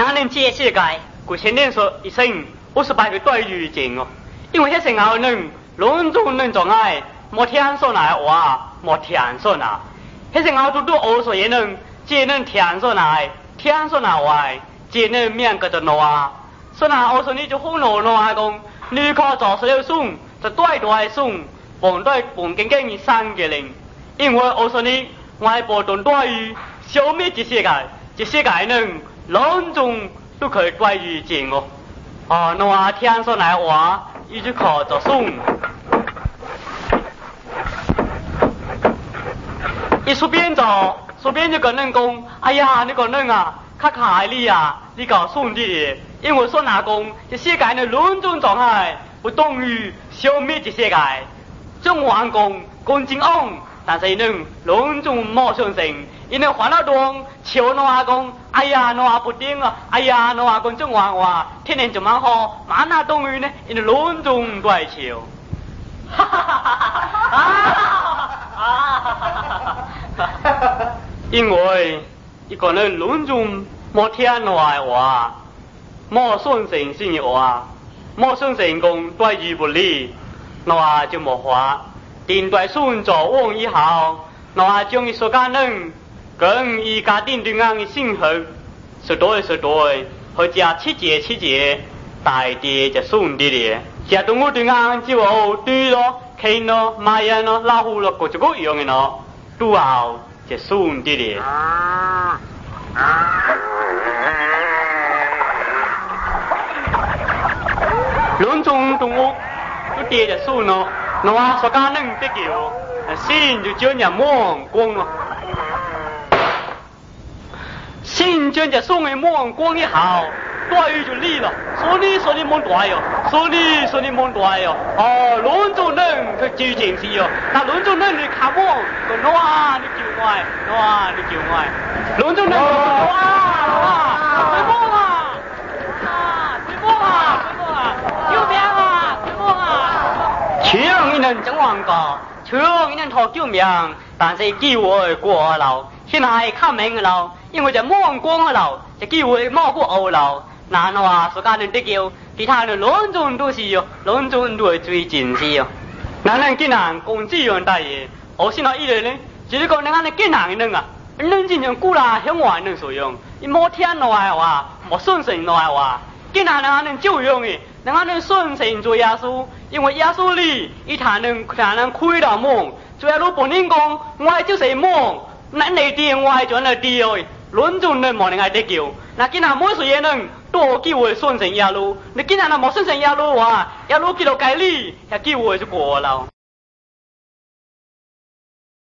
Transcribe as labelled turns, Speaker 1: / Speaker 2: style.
Speaker 1: 哪能解世界？
Speaker 2: 古前年说一生五十八个短语境哦，因为那时候人隆重人障碍，莫听说那话，莫听说那。那时候都都二十也能，只能听说那，听说那话，只能面个着啊。说那二十你就好闹闹啊讲，你靠做事了送，就短短送，半短半斤斤三个人，因为二十你外部短短语消灭这些个，这些个人隆重都可以短语境哦。哦，那话听说那话，一就靠着送。一说边走，说边就跟人讲，哎呀，你个人啊，卡卡你啊，你搞送的，因为说哪讲，这世界的轮转状态不等于消灭这世界，中王公公正昂，但是能轮转莫相信，因为烦恼中求那阿公，哎呀，那阿不顶啊，哎呀，那阿公中王话，天天就蛮好，蛮那等于呢，因为轮转怪求，哈哈哈哈哈哈！因为一个人论中莫听话话，莫顺承信的话，莫顺承讲对于不利，那就莫话。定对顺做往以后，那将一所家人跟一家庭对安的幸福，是对是对，和家七节七节，大地就顺的咧。家动物对安就好对咯，看咯，马呀咯，老虎咯，各种各样的咯，都好。这顺的咧，轮中动物 都跌着顺咯，那话说家能得救，心就叫人望光咯，心叫人送人望光一好。短语就离了，说你说你忙短哟，说你说你忙短哟，哦，轮中人他就进去哟，那轮中人你看我，说哇你救我，哇你救我，轮中人哇哇，水梦啊，啊水梦啊水梦啊，救命啊水梦啊，强一能真王高，强一能讨救命，但是救我过路，现在看明了，因为这望光了，这救我莫过欧了。那话说家人得救，其他人隆重都是哟，隆重都会最近视哟。那人竟然讲这样大爷，我现在一来呢，就是讲那那更难人啊，人真正古来向外人所用，伊莫听那话，莫顺承那话，竟然那能就用的，那能顺承做耶稣，因为耶稣里伊他能他能开了梦，最后本人讲我就是梦，那你电我就那地哦。轮中人莫能爱得救，那今仔每岁也能多机会顺成一路，你今仔那莫顺成一路话，一路记到街里，也机会就过了。